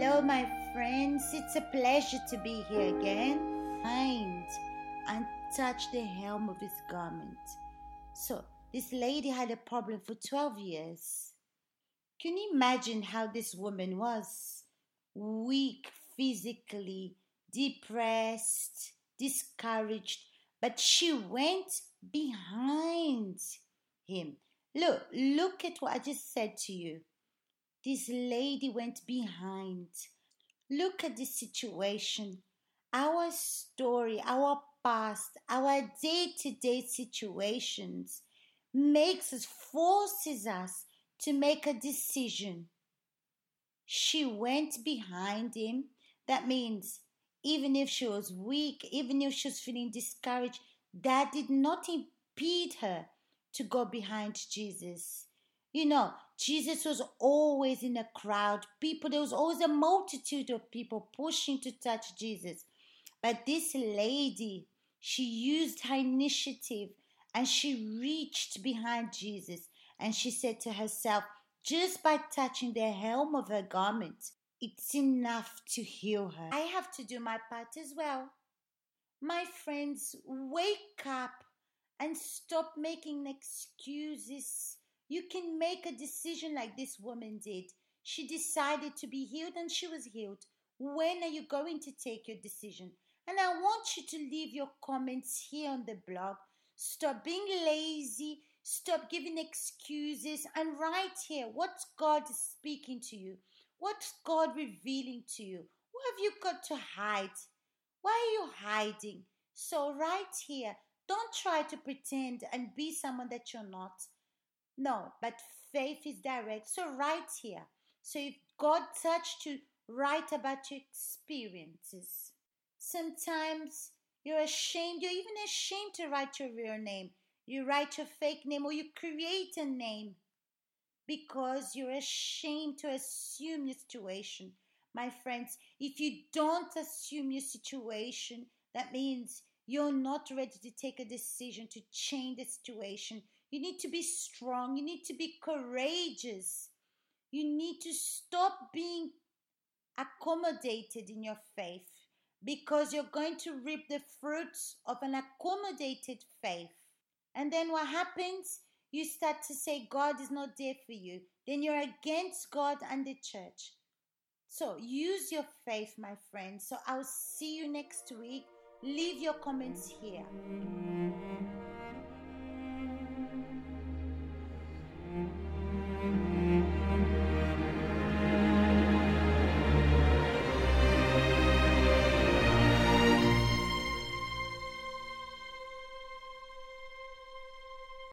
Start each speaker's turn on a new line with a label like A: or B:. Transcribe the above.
A: Hello, my friends. It's a pleasure to be here again. Mind and touch the hem of his garment. So, this lady had a problem for 12 years. Can you imagine how this woman was? Weak physically, depressed, discouraged, but she went behind him. Look, look at what I just said to you. This lady went behind. Look at the situation. Our story, our past, our day to day situations makes us, forces us to make a decision. She went behind him. That means even if she was weak, even if she was feeling discouraged, that did not impede her to go behind Jesus. You know, Jesus was always in a crowd. People, there was always a multitude of people pushing to touch Jesus. But this lady, she used her initiative and she reached behind Jesus and she said to herself, just by touching the hem of her garment, it's enough to heal her. I have to do my part as well. My friends, wake up and stop making excuses you can make a decision like this woman did. She decided to be healed and she was healed. When are you going to take your decision? And I want you to leave your comments here on the blog. Stop being lazy. Stop giving excuses and write here what's God speaking to you. What's God revealing to you? What have you got to hide? Why are you hiding? So, right here, don't try to pretend and be someone that you're not. No, but faith is direct. So write here. So if God touched you, write about your experiences. Sometimes you're ashamed, you're even ashamed to write your real name. You write your fake name or you create a name because you're ashamed to assume your situation. My friends, if you don't assume your situation, that means you're not ready to take a decision to change the situation. You need to be strong. You need to be courageous. You need to stop being accommodated in your faith because you're going to reap the fruits of an accommodated faith. And then what happens? You start to say God is not there for you. Then you're against God and the church. So use your faith, my friends. So I'll see you next week. Leave your comments here.